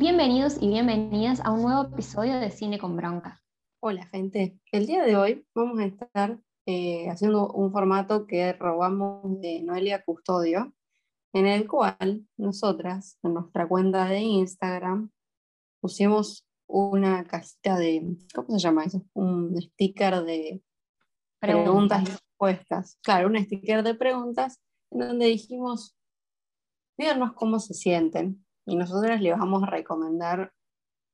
Bienvenidos y bienvenidas a un nuevo episodio de Cine con Bronca. Hola gente, el día de hoy vamos a estar eh, haciendo un formato que robamos de Noelia Custodio, en el cual nosotras, en nuestra cuenta de Instagram, pusimos una casita de, ¿cómo se llama eso? Un sticker de preguntas, y respuestas. Claro, un sticker de preguntas en donde dijimos, díganos cómo se sienten y nosotras les vamos a recomendar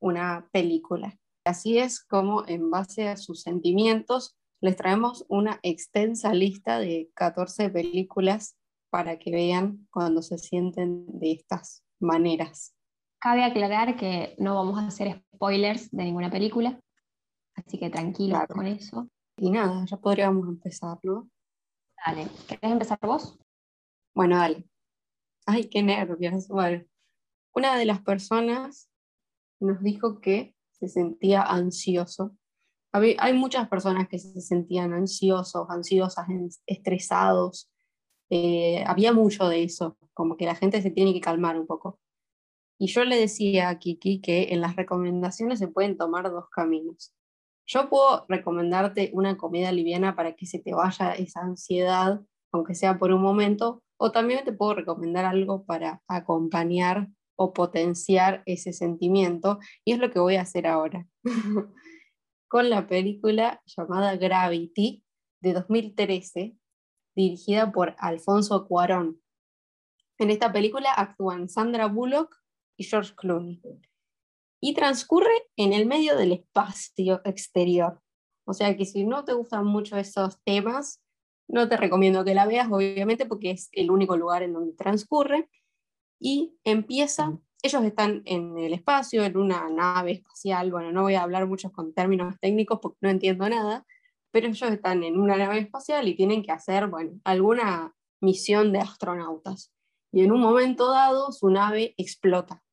una película. Así es como en base a sus sentimientos les traemos una extensa lista de 14 películas para que vean cuando se sienten de estas maneras. Cabe aclarar que no vamos a hacer spoilers de ninguna película, así que tranquilos con eso. Y nada, ya podríamos empezar, ¿no? Dale, ¿querés empezar vos? Bueno, dale. Ay, qué nervios. Bueno, una de las personas nos dijo que se sentía ansioso. Hay muchas personas que se sentían ansiosos, ansiosas, estresados. Eh, había mucho de eso, como que la gente se tiene que calmar un poco. Y yo le decía a Kiki que en las recomendaciones se pueden tomar dos caminos. Yo puedo recomendarte una comida liviana para que se te vaya esa ansiedad, aunque sea por un momento, o también te puedo recomendar algo para acompañar o potenciar ese sentimiento, y es lo que voy a hacer ahora, con la película llamada Gravity de 2013, dirigida por Alfonso Cuarón. En esta película actúan Sandra Bullock y George Clooney, y transcurre en el medio del espacio exterior. O sea que si no te gustan mucho esos temas, no te recomiendo que la veas, obviamente, porque es el único lugar en donde transcurre y empieza, ellos están en el espacio, en una nave espacial, bueno, no voy a hablar mucho con términos técnicos porque no entiendo nada, pero ellos están en una nave espacial y tienen que hacer, bueno, alguna misión de astronautas. Y en un momento dado su nave explota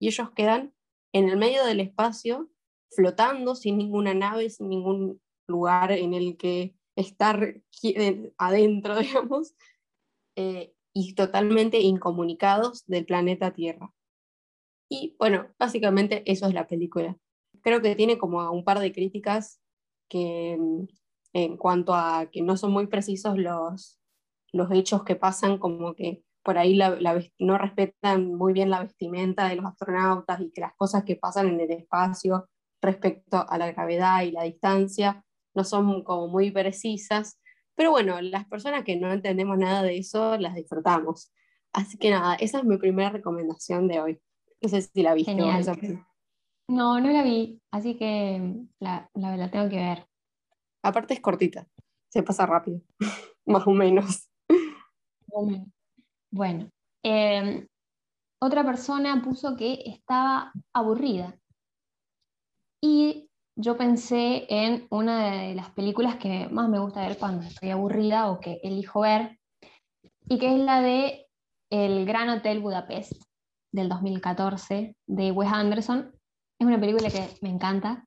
y ellos quedan en el medio del espacio flotando sin ninguna nave, sin ningún lugar en el que estar adentro, digamos, eh, y totalmente incomunicados del planeta Tierra. Y bueno, básicamente eso es la película. Creo que tiene como un par de críticas que mm, en cuanto a que no son muy precisos los, los hechos que pasan, como que por ahí la, no respetan muy bien la vestimenta de los astronautas y que las cosas que pasan en el espacio respecto a la gravedad y la distancia no son como muy precisas pero bueno, las personas que no entendemos nada de eso las disfrutamos. Así que nada, esa es mi primera recomendación de hoy. No sé si la viste. No, no la vi, así que la, la, tengo que ver. Aparte es cortita, se pasa rápido, más o menos. Bueno, em, otra persona puso que estaba aburrida. Y yo pensé en una de las películas que más me gusta ver cuando estoy aburrida o que elijo ver, y que es la de El Gran Hotel Budapest del 2014 de Wes Anderson. Es una película que me encanta.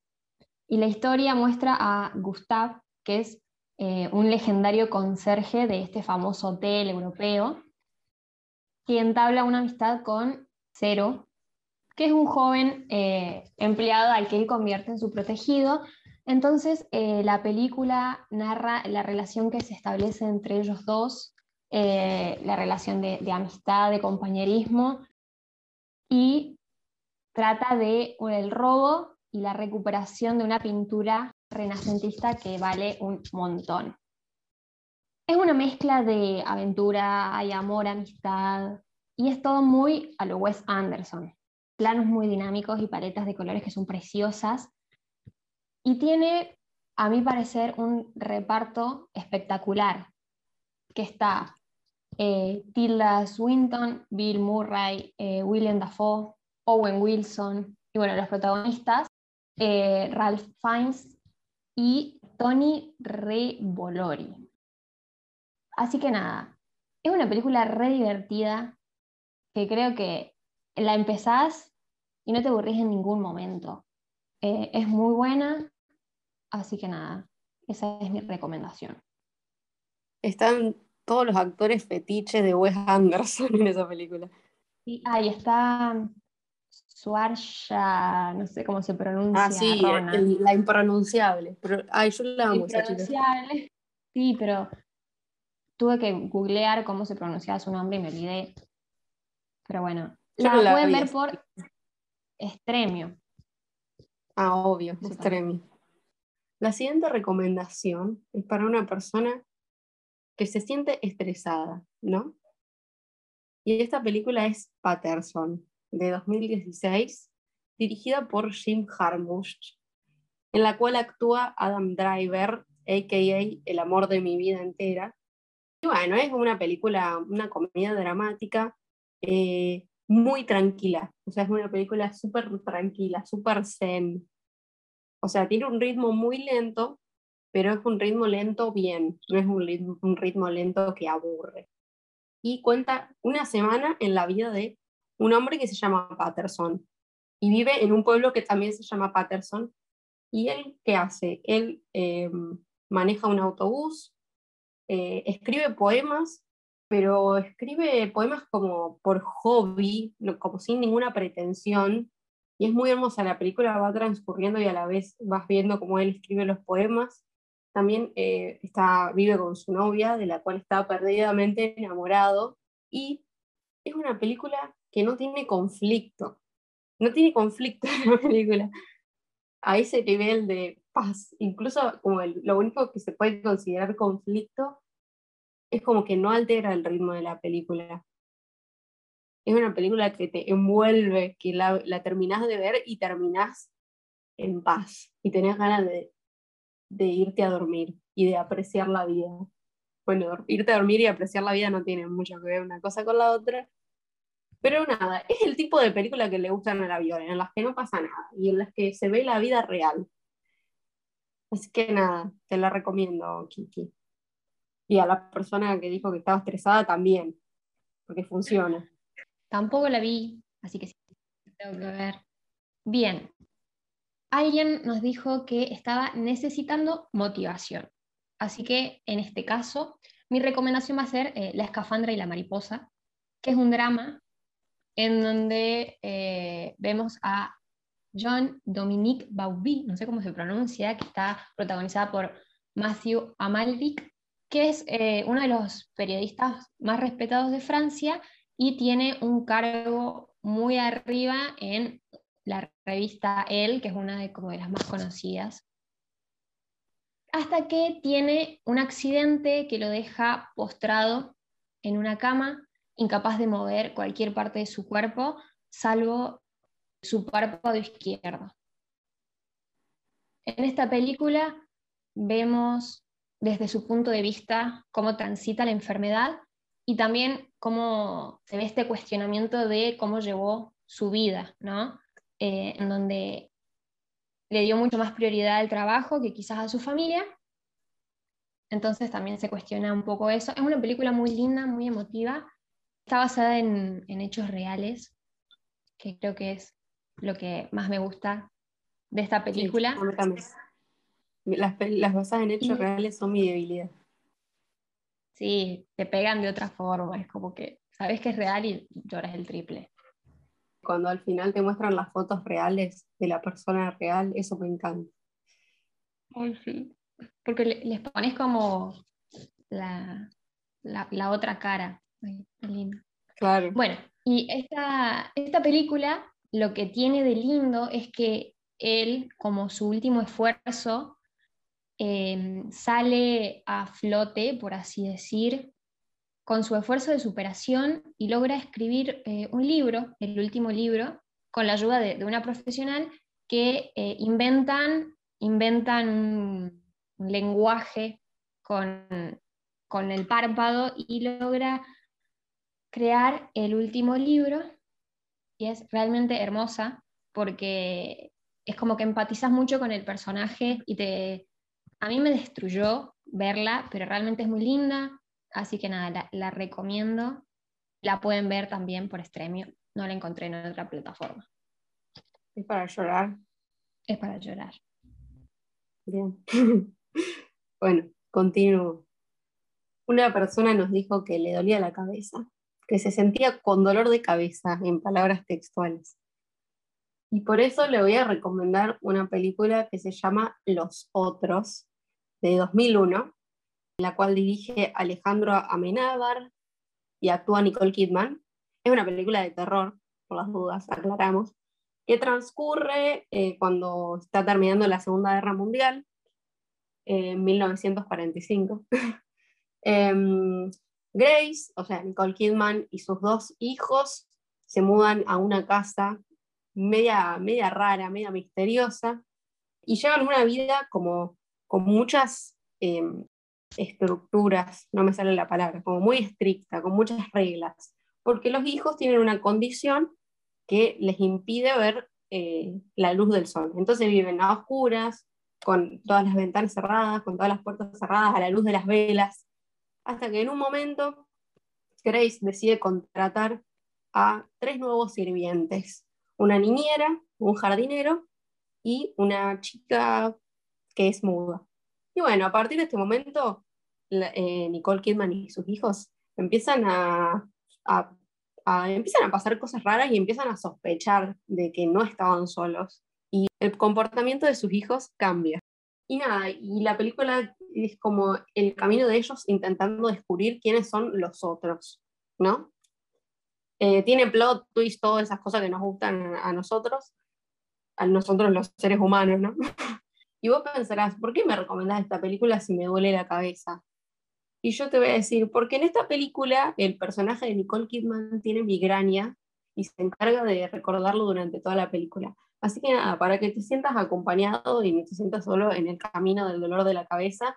Y la historia muestra a Gustav, que es eh, un legendario conserje de este famoso hotel europeo, quien entabla una amistad con Cero, que es un joven eh, empleado al que él convierte en su protegido. Entonces, eh, la película narra la relación que se establece entre ellos dos, eh, la relación de, amistad, de compañerismo, y trata de robo y la recuperación de una pintura renacentista que vale un montón. Es una mezcla de aventura, hay amor, amistad, y es todo muy a lo Wes Anderson planos muy dinámicos y paletas de colores que son preciosas. Y tiene, a mi parecer, un reparto espectacular, que está eh, Tilda Swinton, Bill Murray, eh, William Dafoe, Owen Wilson, y bueno, los protagonistas, eh, Ralph Fiennes y Tony Revolori. Así que nada, es una película re divertida que creo que la empezás y no te aburrís en ningún momento. Eh, es muy buena, así que nada, esa es mi recomendación. Están todos los actores fetiches de Wes Anderson en esa película. Sí, ahí está Suarsha, no sé cómo se pronuncia. Ah, sí, la impronunciable. Pero, ay, yo la amo esa Sí, pero tuve que googlear cómo se pronunciaba su nombre y me olvidé. Pero bueno, la, pueden ver por Estremio. Ah, obvio, Estremio. La siguiente recomendación es para una persona que se siente estresada, ¿no? Y esta película es Patterson, de 2016, dirigida por Jim Jarmusch, en la cual actúa Adam Driver, a.k.a. El amor de mi vida entera. Y bueno, es una película, una comedia dramática eh, muy tranquila. O sea, es una película súper tranquila, súper zen. O sea, tiene un ritmo muy lento, pero es un ritmo lento bien, no es un ritmo, lento que aburre. Y cuenta una semana en la vida de un hombre que se llama Patterson y vive en un pueblo que también se llama Patterson. ¿Y él qué hace? Él em, maneja un autobús, eh, escribe poemas, pero escribe poemas como por hobby, como sin ninguna pretensión. Y es muy hermosa, la película va transcurriendo y a la vez vas viendo cómo él escribe los poemas. También eh, está, vive con su novia, de la cual está perdidamente enamorado. Y es una película que no tiene conflicto. No tiene conflicto en la película. A ese nivel de paz. Incluso como lo único que se puede considerar conflicto es como que no altera el ritmo de la película. Es una película que te envuelve, que la, la terminás de ver y terminás en paz y tenés ganas de, irte a dormir y de apreciar la vida. Bueno, irte a dormir y apreciar la vida no tiene mucho que ver una cosa con la otra, pero nada, es el tipo de película que le gustan a la Viola, en las que no pasa nada y en las que se ve la vida real. Así que nada, te la recomiendo, Kiki. Y a la persona que dijo que estaba estresada también, porque funciona. Tampoco la vi, así que sí, tengo que ver. Bien, alguien nos dijo que estaba necesitando motivación. Así que en este caso, mi recomendación va a ser eh, La escafandra y la mariposa, que es un drama en donde eh, vemos a John Dominique Bauby, no sé cómo se pronuncia, que está protagonizada por Matthew Amalric, que es eh, uno de los periodistas más respetados de Francia y tiene un cargo muy arriba en la revista Elle, que es una de, como de las más conocidas. Hasta que tiene un accidente que lo deja postrado en una cama incapaz de mover cualquier parte de su cuerpo, salvo su párpado izquierdo. En esta película vemos desde su punto de vista cómo transita la enfermedad y también cómo se ve este cuestionamiento de cómo llevó su vida, ¿no? Eh, en donde le dio mucho más prioridad al trabajo que quizás a su familia. Entonces también se cuestiona un poco eso. Es una película muy linda, muy emotiva, Está basada en, hechos reales, que creo que es lo que más me gusta de esta película. Las, las, basadas en hechos reales son mi debilidad. Sí, te pegan de otra forma, es como que sabes que es real y lloras el triple. Cuando al final te muestran las fotos reales de la persona real, eso me encanta. Ay, sí. Porque les pones como la, la otra cara lindo. Claro. Bueno, y esta, esta película lo que tiene de lindo es que él, como su último esfuerzo, em, sale a flote, por así decir, con su esfuerzo de superación y logra escribir eh, un libro, el último libro, con la ayuda de, una profesional que eh, inventan, inventan un, lenguaje con, con el párpado y logra crear el último libro. Y es realmente hermosa porque es como que empatizas mucho con el personaje y te... A mí me destruyó verla, pero realmente es muy linda, así que nada, la, recomiendo. La pueden ver también por Stremio, no la encontré en otra plataforma. ¿Es para llorar? Es para llorar. Bien. bueno, continúo. Una persona nos dijo que le dolía la cabeza que se sentía con dolor de cabeza, en palabras textuales. Y por eso le voy a recomendar una película que se llama Los Otros, de 2001, la cual dirige Alejandro Amenábar y actúa Nicole Kidman. Es una película de terror, por las dudas, aclaramos, que transcurre eh, cuando está terminando la Segunda Guerra Mundial, en 1945. Em, Grace, o sea, Nicole Kidman y sus dos hijos se mudan a una casa media, media rara, media misteriosa, y llevan una vida como con muchas em, estructuras, no me sale la palabra, como muy estricta, con muchas reglas, porque los hijos tienen una condición que les impide ver eh, la luz del sol. Entonces viven a oscuras, con todas las ventanas cerradas, con todas las puertas cerradas, a la luz de las velas, hasta que en un momento Grace decide contratar a tres nuevos sirvientes, una niñera, un jardinero y una chica que es muda. Y bueno, a partir de este momento, eh, Nicole Kidman y sus hijos empiezan a, empiezan a pasar cosas raras y empiezan a sospechar de que no estaban solos. Y el comportamiento de sus hijos cambia. Y nada, y la película es como el camino de ellos intentando descubrir quiénes son los otros, ¿no? Eh, tiene plot twist, todas esas cosas que nos gustan a nosotros, a nosotros los seres humanos, ¿no? y vos pensarás, ¿por qué me recomendás esta película si me duele la cabeza? Y yo te voy a decir, porque en esta película el personaje de Nicole Kidman tiene migraña y se encarga de recordarlo durante toda la película. Así que nada, para que te sientas acompañado y no te sientas solo en el camino del dolor de la cabeza,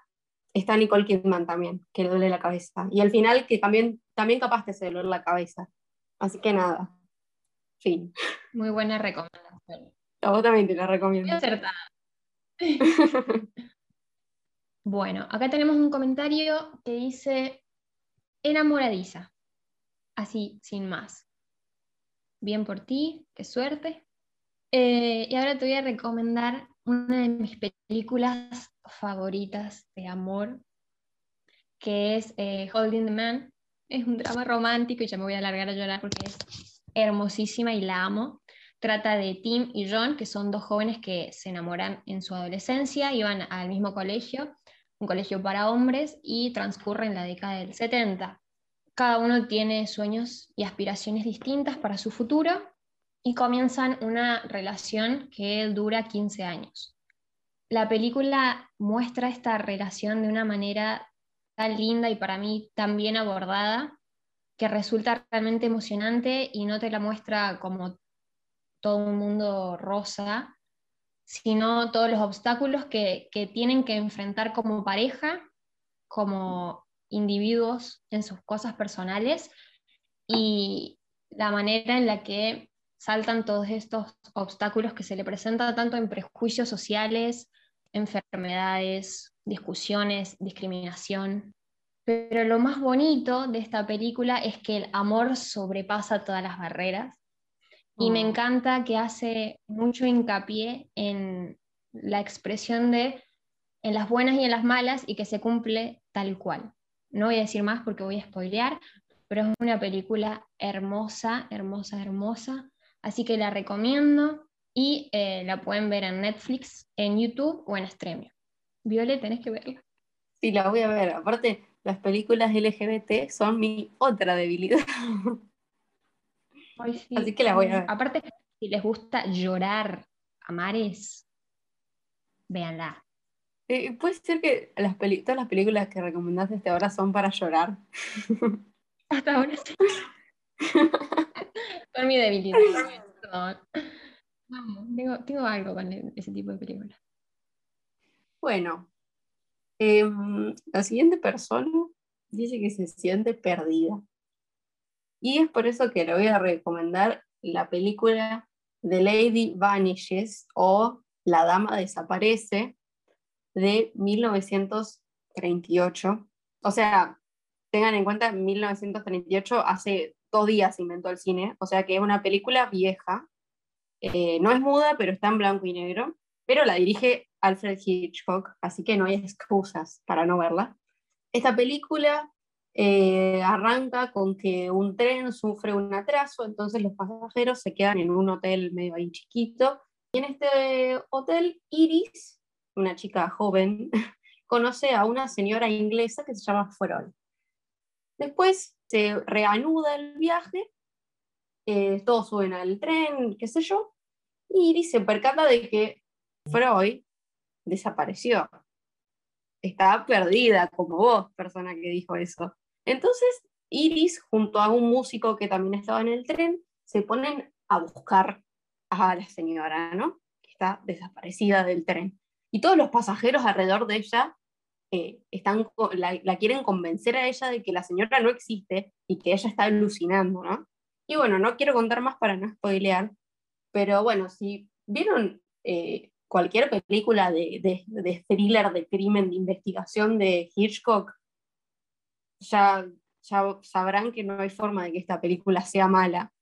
está Nicole Kidman también, que le duele la cabeza. Y al final que también, también capaz te hace doler la cabeza. Así que nada. Fin. Muy buena recomendación. A vos también te la recomiendo. Acertada. bueno, acá tenemos un comentario que dice enamoradiza. Así, sin más. Bien por ti, qué suerte. Eh, y ahora te voy a recomendar una de mis películas favoritas de amor, que es eh, Holding the Man es un drama romántico y ya me voy a alargar a llorar porque es hermosísima y la amo. Trata de Tim y John, que son dos jóvenes que se enamoran en su adolescencia, iban al mismo colegio, un colegio para hombres, y transcurre en la década del 70. Cada uno tiene sueños y aspiraciones distintas para su futuro y comienzan una relación que dura 15 años. La película muestra esta relación de una manera tan linda y para mí tan bien abordada que resulta realmente emocionante y no te la muestra como todo un mundo rosa, sino todos los obstáculos que, que tienen que enfrentar como pareja, como individuos en sus cosas personales y la manera en la que saltan todos estos obstáculos que se le presentan tanto en prejuicios sociales, enfermedades, discusiones, discriminación. Pero lo más bonito de esta película es que el amor sobrepasa todas las barreras y me oh. encanta que hace mucho hincapié en la expresión de en las buenas y en las malas y que se cumple tal cual. No voy a decir más porque voy a spoilear, pero es una película hermosa, hermosa, hermosa. Así que la recomiendo y eh, la pueden ver en Netflix, en YouTube o en Stremio. Viole, tenés que verla. Sí, la voy a ver. Aparte, las películas LGBT son mi otra debilidad. Así que la voy a ver. Aparte, si les gusta llorar a mares, véanla. Eh, puede ser que las todas las películas que recomendaste hasta ahora son para llorar. Hasta ahora sí. son mi debilidad. tengo, tengo algo con ese tipo de películas. Bueno, em, la siguiente persona dice que se siente perdida. Y es por eso que le voy a recomendar la película The Lady Vanishes o La Dama Desaparece de 1938. O sea, tengan en cuenta, 1938 hace dos días inventó el cine, o sea que es una película vieja. Eh, no es muda, pero está en blanco y negro, pero la dirige Alfred Hitchcock, así que no hay excusas para no verla. Esta película eh, arranca con que un tren sufre un atraso, entonces los pasajeros se quedan en un hotel medio ahí chiquito. Y en este hotel, Iris, una chica joven, conoce a una señora inglesa que se llama Freud. Después se reanuda el viaje, eh, todos suben al tren, qué sé yo, y Iris se percata de que Freud desapareció. Estaba perdida, como vos, persona que dijo eso. Entonces, Iris, junto a un músico que también estaba en el tren, se ponen a buscar a la señora, ¿no? Que está desaparecida del tren. Y todos los pasajeros alrededor de ella eh, están, la, la, quieren convencer a ella de que la señora no existe y que ella está alucinando, ¿no? Y bueno, no quiero contar más para no spoilear, pero bueno, si vieron eh, cualquier película de, de, de, thriller, de crimen, de investigación de Hitchcock, ya, ya sabrán que no hay forma de que esta película sea mala.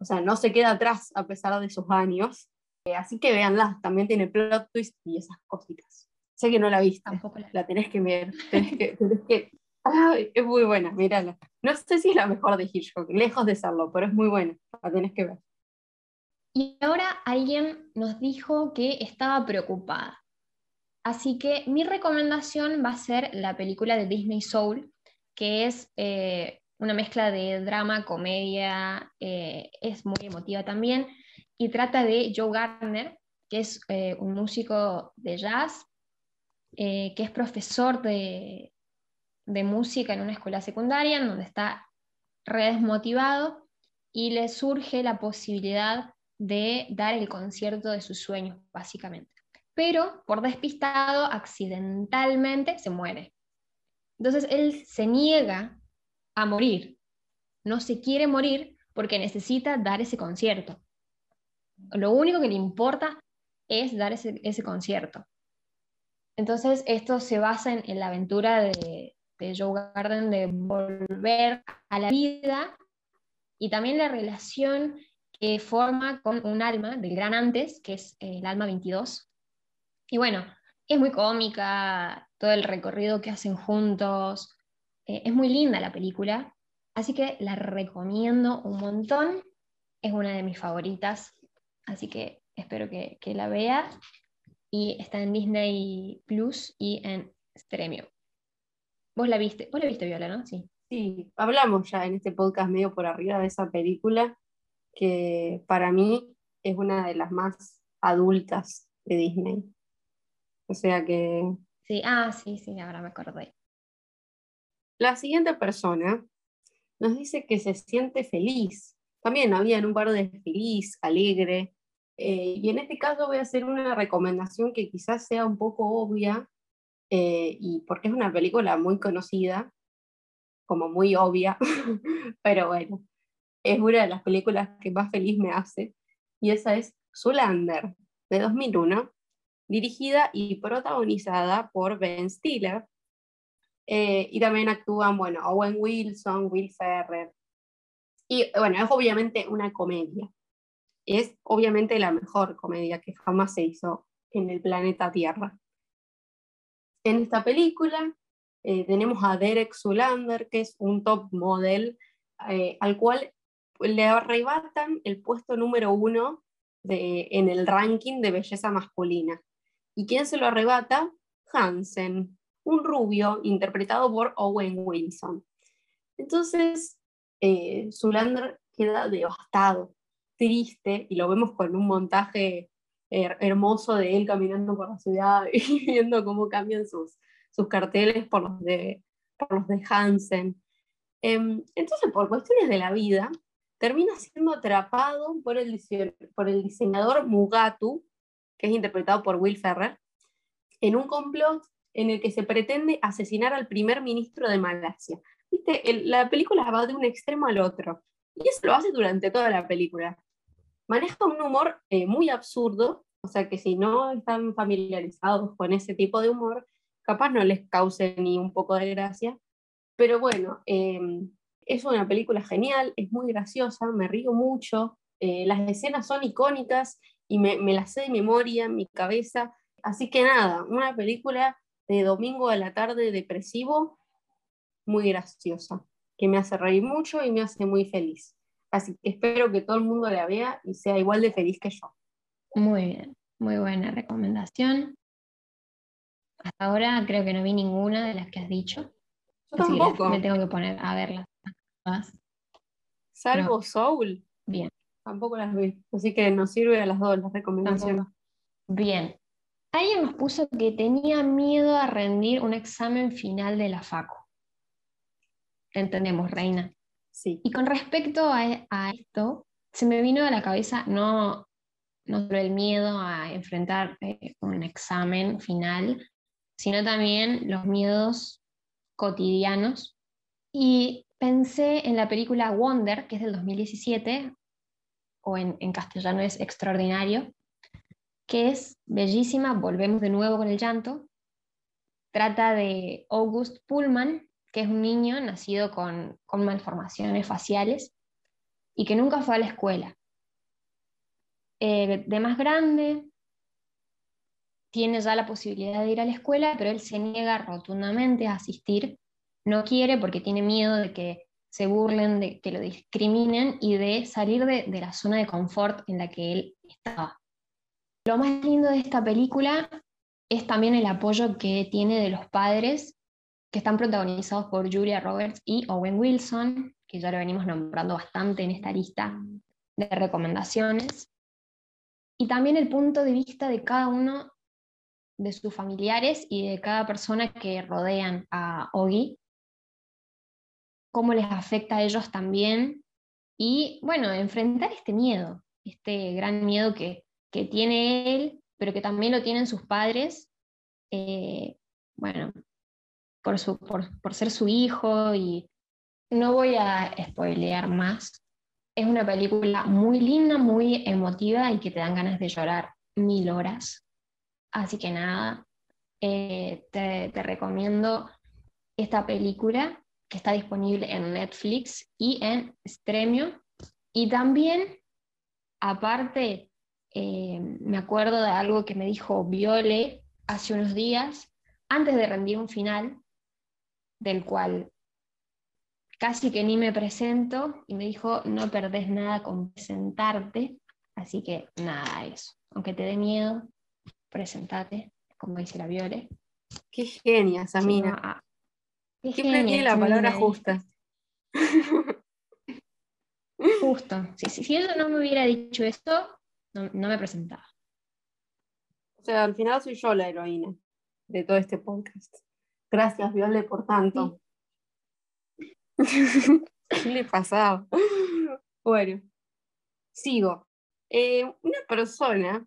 O sea, no se queda atrás a pesar de sus años. Eh, así que véanla, también tiene plot twist y esas cositas. Sé que no la viste, la... la, tenés que ver. Tenés que, tenés que... Ay, es muy buena, mírala. No sé si es la mejor de Hitchcock, lejos de serlo, pero es muy buena, la tenés que ver. Y ahora alguien nos dijo que estaba preocupada. Así que mi recomendación va a ser la película de Disney Soul, que es eh, una mezcla de drama, comedia, eh, es muy emotiva también, y trata de Joe Gardner, que es eh, un músico de jazz, que es profesor de, de música en una escuela secundaria, en donde está re desmotivado, y le surge la posibilidad de dar el concierto de sus sueños, básicamente. Pero por despistado, accidentalmente, se muere. Entonces él se niega a morir, no se quiere morir porque necesita dar ese concierto. Lo único que le importa es dar ese, concierto. Entonces esto se basa en, la aventura de, Joe Garden de volver a la vida y también la relación que forma con un alma del gran antes, que es el alma 22. Y bueno, es muy cómica, todo el recorrido que hacen juntos. Eh, es muy linda la película, así que la recomiendo un montón. Es una de mis favoritas, así que espero que, la vea. Y está en Disney Plus y en Stremio. ¿Vos la viste? ¿Vos la viste, Viola, no? Sí. Sí, hablamos ya en este podcast medio por arriba de esa película, que para mí es una de las más adultas de Disney. O sea que Sí, ah, sí, sí, ahora me acordé. La siguiente persona nos dice que se siente feliz. También había un par de feliz, alegre. Eh, y en este caso voy a hacer una recomendación que quizás sea un poco obvia, eh, y porque es una película muy conocida, como muy obvia, pero bueno, es una de las películas que más feliz me hace, y esa es Zulander, de 2001, dirigida y protagonizada por Ben Stiller. Eh, y también actúan, bueno, Owen Wilson, Will Ferrer. Y bueno, es obviamente una comedia. Es obviamente la mejor comedia que jamás se hizo en el planeta Tierra. En esta película eh, tenemos a Derek Zulander, que es un top model, eh, al cual le arrebatan el puesto número uno de, en el ranking de belleza masculina. ¿Y quién se lo arrebata? Hansen, un rubio interpretado por Owen Wilson. Entonces, eh, Zulander queda devastado, triste, y lo vemos con un montaje hermoso de él caminando por la ciudad y viendo cómo cambian sus, sus carteles por los de, por los de Hansen. Em, entonces, por cuestiones de la vida, termina siendo atrapado por el, por el diseñador Mugatu, que es interpretado por Will Ferrer, en un complot en el que se pretende asesinar al primer ministro de Malasia. ¿Viste? la película va de un extremo al otro, y eso lo hace durante toda la película. Maneja un humor eh, muy absurdo, o sea que si no están familiarizados con ese tipo de humor, capaz no les cause ni un poco de gracia, pero bueno, em, es una película genial, es muy graciosa, me río mucho, eh, las escenas son icónicas y me, me las sé de memoria en mi cabeza. Así que nada, una película de domingo a la tarde depresivo, muy graciosa, que me hace reír mucho y me hace muy feliz. Así que espero que todo el mundo la vea y sea igual de feliz que yo. Muy bien, muy buena recomendación. Hasta ahora creo que no vi ninguna de las que has dicho. Yo tampoco. me tengo que poner a verlas. Salvo Soul. Bien. Tampoco las vi. Así que nos sirve a las dos las recomendaciones. Bien. Alguien nos puso que tenía miedo a rendir un examen final de la FACO. Entendemos, Reina. Sí. Y con respecto a, esto, se me vino a la cabeza no, no solo el miedo a enfrentar eh, un examen final, sino también los miedos cotidianos. Y pensé en la película Wonder, que es del 2017, o en, castellano es Extraordinario, que es bellísima, volvemos de nuevo con el llanto. Trata de August Pullman, que es un niño nacido con, con malformaciones faciales y que nunca fue a la escuela. Eh, de más grande, tiene ya la posibilidad de ir a la escuela, pero él se niega rotundamente a asistir. No quiere porque tiene miedo de que se burlen, de que lo discriminen y de salir de, la zona de confort en la que él estaba. Lo más lindo de esta película es también el apoyo que tiene de los padres, que están protagonizados por Julia Roberts y Owen Wilson, que ya lo venimos nombrando bastante en esta lista de recomendaciones. Y también el punto de vista de cada uno de sus familiares y de cada persona que rodean a Ogi, cómo les afecta a ellos también y, bueno, enfrentar este miedo, este gran miedo que, que tiene él, pero que también lo tienen sus padres, eh, bueno, por, su, por, por ser su hijo y no voy a spoilear más. Es una película muy linda, muy emotiva y que te dan ganas de llorar mil horas. Así que nada, eh, te, recomiendo esta película que está disponible en Netflix y en Stremio. Y también, aparte, eh, me acuerdo de algo que me dijo Viole hace unos días, antes de rendir un final, del cual casi que ni me presento, y me dijo, no perdés nada con presentarte, así que nada, eso. Aunque te dé miedo, presentate, como dice la Viole. Qué genia, Samina. Qué, genia, la palabra justa. Justo. Si, si, si no me hubiera dicho esto, no, me presentaba. O sea, al final soy yo la heroína de todo este podcast. Gracias, Viole, por tanto. ¿Qué le pasaba? Bueno, sigo. Eh, una persona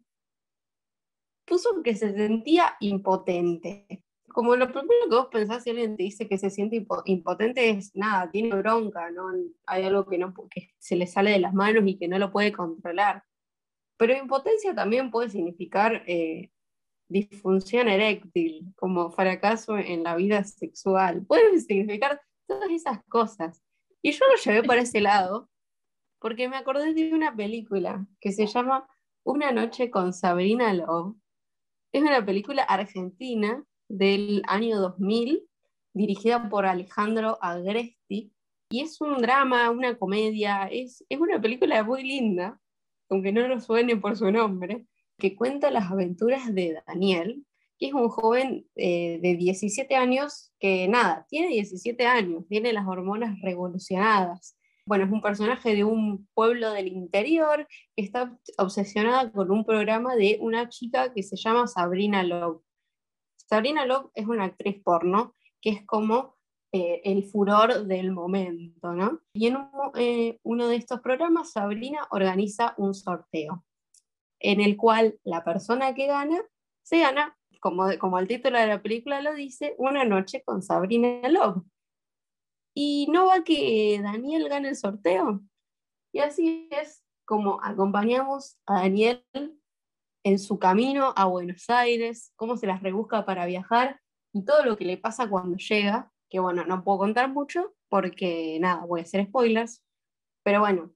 puso que se sentía impotente. Como lo primero que vos pensás si alguien te dice que se siente impotente es nada, tiene bronca, ¿no? Hay algo que, no, que se le sale de las manos y que no lo puede controlar. Pero impotencia también puede significar eh, disfunción eréctil, como fracaso en la vida sexual. Puede significar todas esas cosas. Y yo lo llevé para ese lado porque me acordé de una película que se llama Una noche con Sabrina Love, es una película argentina del año 2000, dirigida por Alejandro Agresti, y es un drama, una comedia, es, es una película muy linda, aunque no lo suene por su nombre, que cuenta las aventuras de Daniel, que es un joven eh, de 17 años que nada, tiene 17 años, tiene las hormonas revolucionadas, bueno, es un personaje de un pueblo del interior que está obsesionada con un programa de una chica que se llama Sabrina Love. Sabrina Love es una actriz porno que es como eh, el furor del momento, ¿no? Y en eh, uno de estos programas, Sabrina organiza un sorteo en el cual la persona que gana se gana, como, como el título de la película lo dice, una noche con Sabrina Love y no va que Daniel gane el sorteo. Y así es como acompañamos a Daniel en su camino a Buenos Aires, cómo se las rebusca para viajar y todo lo que le pasa cuando llega, que bueno, no puedo contar mucho porque nada, voy a hacer spoilers, pero bueno,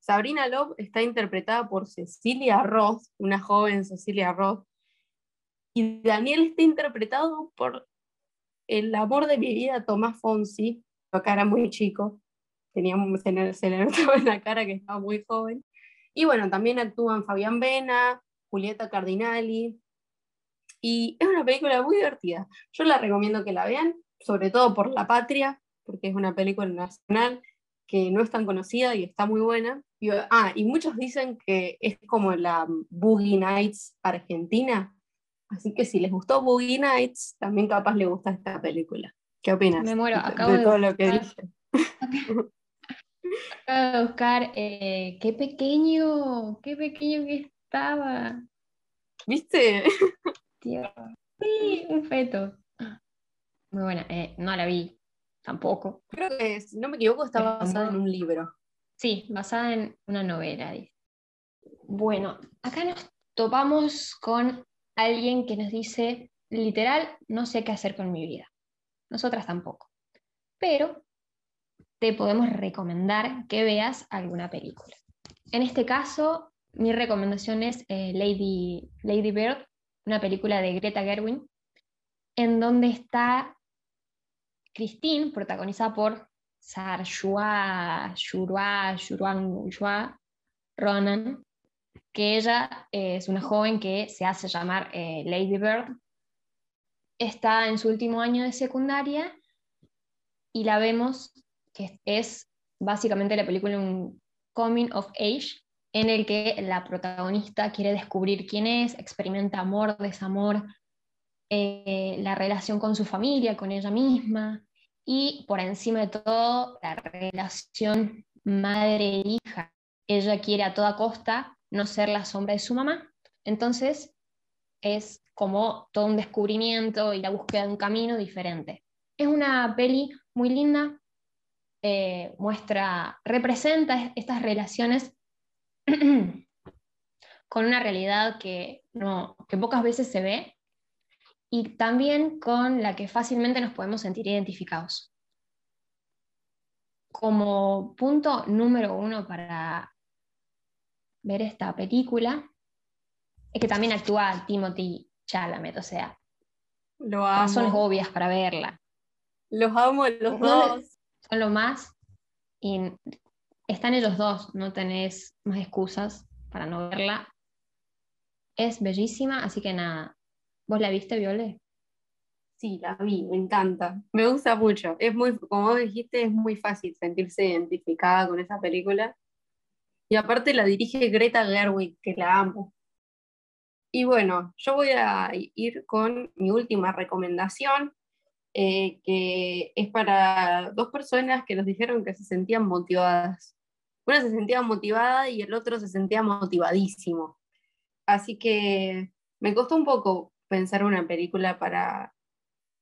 Sabrina Love está interpretada por Cecilia Roth, una joven Cecilia Roth, y Daniel está interpretado por el amor de mi vida, Tomás Fonsi, lo era muy chico, tenía, se, le en la cara que estaba muy joven. Y bueno, también actúan Fabián Vena, Julieta Cardinali. Y es una película muy divertida. Yo la recomiendo que la vean, sobre todo por La Patria, porque es una película nacional que no es tan conocida y está muy buena. Y, ah, y muchos dicen que es como la Boogie Nights Argentina. Así que si les gustó Boogie Nights, también capaz les gusta esta película. ¿Qué opinas? Me muero, acabo de, todo lo que dije. Acabo de buscar, eh, qué pequeño, qué pequeño que estaba. ¿Viste? Sí, un feto. Muy buena, eh, no la vi, tampoco. Creo que, si no me equivoco, estaba basada en un libro. Sí, basada en una novela. Bueno, acá nos topamos con alguien que nos dice, literal, no sé qué hacer con mi vida. Nosotras tampoco. Pero te podemos recomendar que veas alguna película. En este caso, mi recomendación es eh, Lady, Lady Bird, una película de Greta Gerwig, en donde está Christine, protagonizada por Shurua, Shua Ronan, que ella es una joven que se hace llamar eh, Lady Bird. Está en su último año de secundaria y la vemos que es básicamente la película un coming of age en el que la protagonista quiere descubrir quién es, experimenta amor, desamor, eh, la relación con su familia, con ella misma y por encima de todo la relación madre-hija. Ella quiere a toda costa no ser la sombra de su mamá, entonces es como todo un descubrimiento y la búsqueda de un camino diferente. Es una peli muy linda, eh, muestra, representa estas relaciones con una realidad que, no, que pocas veces se ve y también con la que fácilmente nos podemos sentir identificados. Como punto número uno para ver esta película, es que también actúa Timothy Chalamet, o sea, lo razones obvias para verla. Los amo los dos. Son lo más. Y están ellos dos, no tenés más excusas para no verla. Es bellísima, así que nada. ¿Vos la viste, Viole? Sí, la vi, me encanta. Me gusta mucho. Es muy, como vos dijiste, es muy fácil sentirse identificada con esa película. Y aparte la dirige Greta Gerwig, que la amo. Y bueno, yo voy a ir con mi última recomendación, eh, que es para dos personas que nos dijeron que se sentían motivadas. Una se sentía motivada y el otro se sentía motivadísimo. Así que me costó un poco pensar una película para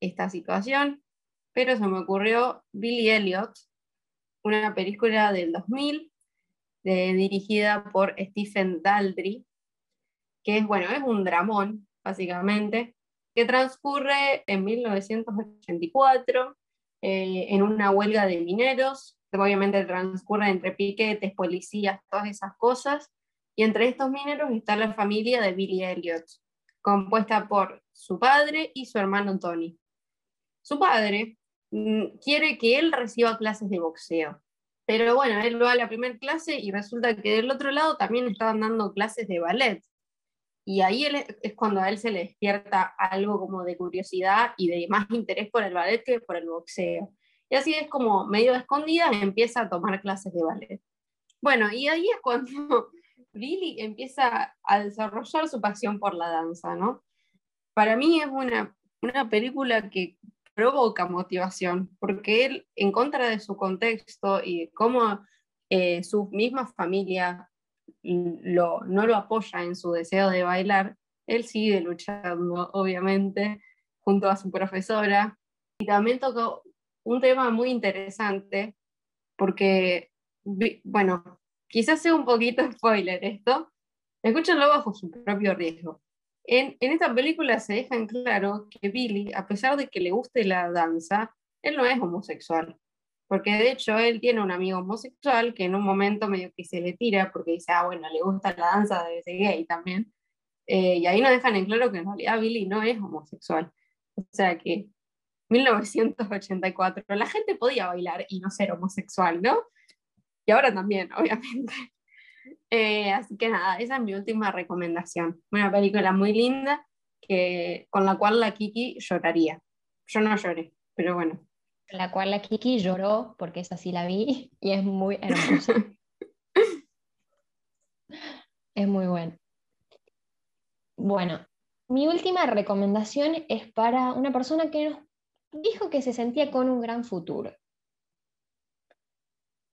esta situación, pero se me ocurrió Billy Elliot, una película del 2000 dirigida por Stephen Daldry, que es, bueno, es un dramón, básicamente, que transcurre en 1984 eh, en una huelga de mineros, obviamente transcurre entre piquetes, policías, todas esas cosas, y entre estos mineros está la familia de Billy Elliot, compuesta por su padre y su hermano Tony. Su padre mm, quiere que él reciba clases de boxeo, pero bueno, él va a la primera clase y resulta que del otro lado también estaban dando clases de ballet. Y ahí es cuando a él se le despierta algo como de curiosidad y de más interés por el ballet que por el boxeo. Y así es como medio escondida empieza a tomar clases de ballet. Bueno, y ahí es cuando Billy empieza a desarrollar su pasión por la danza, ¿no? Para mí es una, una película que provoca motivación, porque él, en contra de su contexto y cómo eh, su misma familia lo, no lo apoya en su deseo de bailar, él sigue luchando, obviamente, junto a su profesora. Y también tocó un tema muy interesante, porque, bueno, quizás sea un poquito spoiler esto, escúchenlo bajo su propio riesgo. En, en, esta película se deja en claro que Billy, a pesar de que le guste la danza, él no es homosexual porque de hecho él tiene un amigo homosexual que en un momento medio que se le tira porque dice, ah, bueno, le gusta la danza, de ese gay también. Eh, y ahí nos dejan en claro que en realidad Billy no es homosexual. O sea que 1984. La gente podía bailar y no ser homosexual, ¿no? Y ahora también, obviamente. Eh, así que nada, esa es mi última recomendación. Una película muy linda que, con la cual la Kiki lloraría. Yo no lloré, pero bueno. La cual la Kiki lloró, porque esa sí la vi, y es muy hermosa. es muy bueno. Bueno, mi última recomendación es para una persona que nos dijo que se sentía con un gran futuro.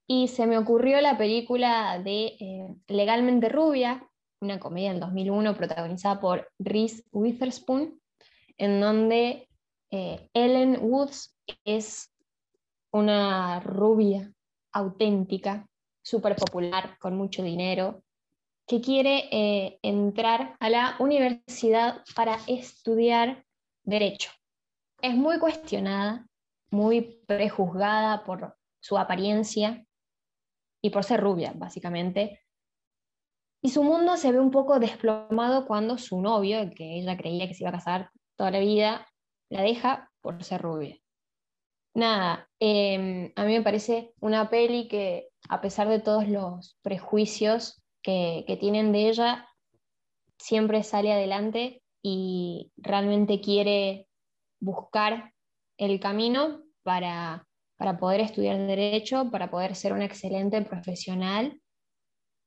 Y se me ocurrió la película de eh, Legalmente Rubia, una comedia del 2001 protagonizada por Reese Witherspoon, en donde eh, Ellen Woods es una rubia auténtica, súper popular, con mucho dinero, que quiere eh, entrar a la universidad para estudiar derecho. Es muy cuestionada, muy prejuzgada por su apariencia y por ser rubia, básicamente. Y su mundo se ve un poco desplomado cuando su novio, el que ella creía que se iba a casar toda la vida, la deja por ser rubia. Nada, em, a mí me parece una peli que a pesar de todos los prejuicios que, que tienen de ella, siempre sale adelante y realmente quiere buscar el camino para, para poder estudiar derecho, para poder ser una excelente profesional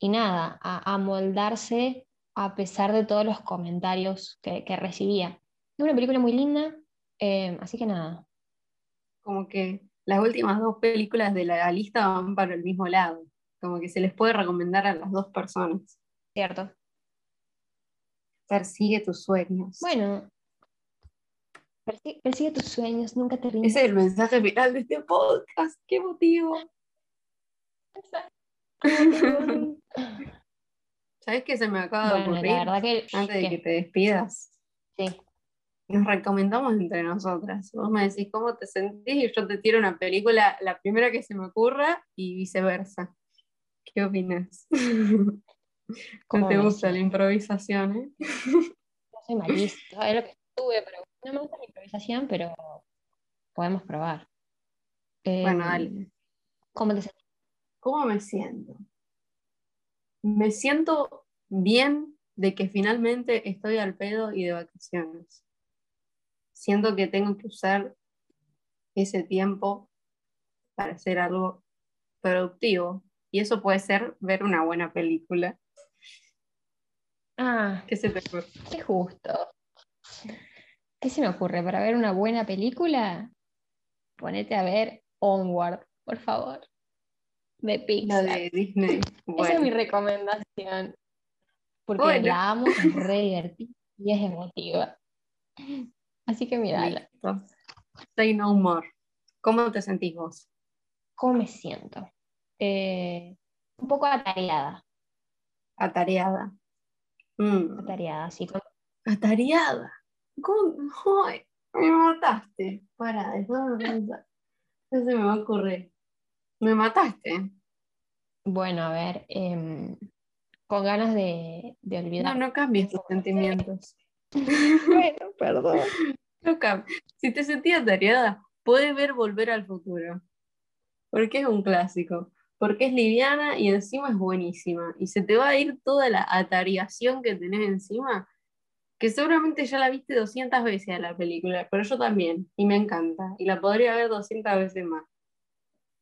y nada, a, moldarse a pesar de todos los comentarios que, que recibía. Es una película muy linda, eh, así que nada. Como que las últimas dos películas de la lista van para el mismo lado. Como que se les puede recomendar a las dos personas. Cierto. Persigue tus sueños. Bueno. Persigue, tus sueños, nunca te rindas. Ese es el mensaje final de este podcast. ¡Qué motivo! ¿Sabes qué se me acaba de ocurrir? Antes de que te despidas. Sí nos recomendamos entre nosotras. Vos me decís cómo te sentís y yo te tiro una película, la primera que se me ocurra y viceversa. ¿Qué opinas? ¿Cómo te gusta la improvisación? ¿eh? No soy malista, es lo que estuve, pero no me gusta la improvisación, pero podemos probar. bueno, dale. Em, ¿Cómo te sentís? ¿Cómo me siento? Me siento bien de que finalmente estoy al pedo y de vacaciones siento que tengo que usar ese tiempo para hacer algo productivo. Y eso puede ser ver una buena película. Ah, ¿qué se te? Qué justo. ¿Qué se me ocurre? Para ver una buena película, ponete a ver Onward, por favor. De Pixar. La de Disney. Esa es mi recomendación. Porque la amo, es re divertida y es emotiva. Así que mira. Say no more. ¿Cómo te sentís vos? ¿Cómo me siento? Eh, un poco atareada. Atareada. Mm. Atareada, sí. Atareada. ¿Cómo? me mataste. Para, después me No se me va a ocurrir. Me mataste. Bueno, a ver. Em, con ganas de, de olvidar. No, no cambies tus sentimientos. bueno, perdón. Si te sentías tareada, puedes ver Volver al Futuro. Porque es un clásico. Porque es liviana y encima es buenísima. Y se te va a ir toda la atareación que tenés encima. Seguramente ya la viste 200 veces a la película, pero yo también. Y me encanta. Y la podría ver 200 veces más.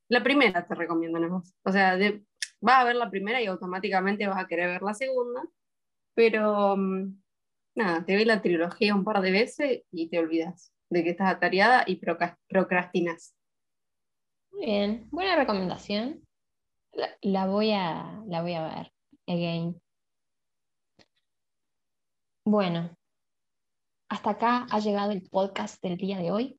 La primera te recomiendo nada más. O sea, vas a ver la primera y automáticamente vas a querer ver la segunda. Pero mm, nada, te ve la trilogía un par de veces y te olvidas de que estás atareada y procrastinas. Muy bien, buena recomendación. La, voy, a, la voy a ver again. Bueno, hasta acá ha llegado el podcast del día de hoy.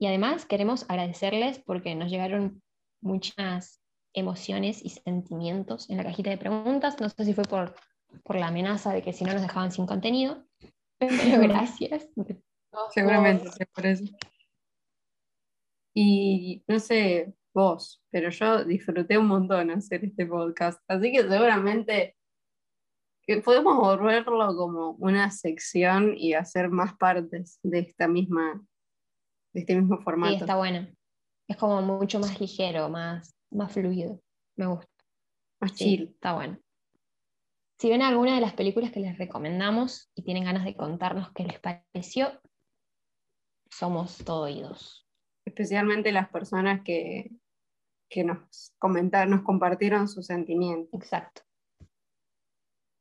Y además queremos agradecerles porque nos llegaron muchas emociones y sentimientos en la cajita de preguntas. No sé si fue por por la amenaza de que si no nos dejaban sin contenido. Pero gracias. Seguramente, por eso. Y no sé vos, pero yo disfruté un montón hacer este podcast. Así que seguramente que podemos volverlo como una sección y hacer más partes de esta misma de este mismo Sí, formato. está bueno. Es como mucho más ligero, más, más fluido. Me gusta. Más Sí, chill. está bueno. Si ven alguna de las películas que les recomendamos y tienen ganas de contarnos qué les pareció, somos todo oídos. Especialmente las personas que, que nos comentaron, nos compartieron sus sentimientos. Exacto.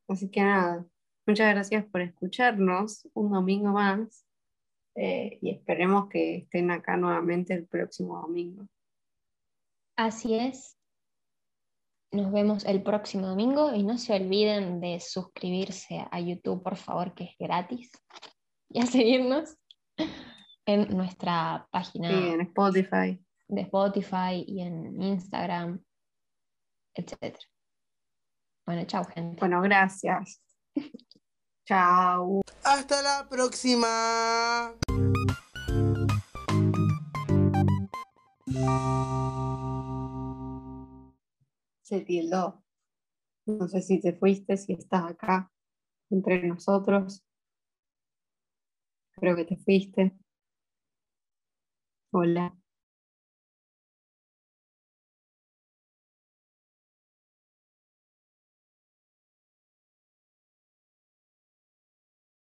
Así que nada, muchas gracias por escucharnos un domingo más eh, y esperemos que estén acá nuevamente el próximo domingo. Así es. Nos vemos el próximo domingo y no se olviden de suscribirse a YouTube, por favor, que es gratis, y a seguirnos en nuestra página Sí, en Spotify. de Spotify y en Instagram, etc. Bueno, chao, gente. Bueno, gracias. Chao. Hasta la próxima. Se tildó. No sé si te fuiste, si estás acá entre nosotros. Creo que te fuiste. Hola.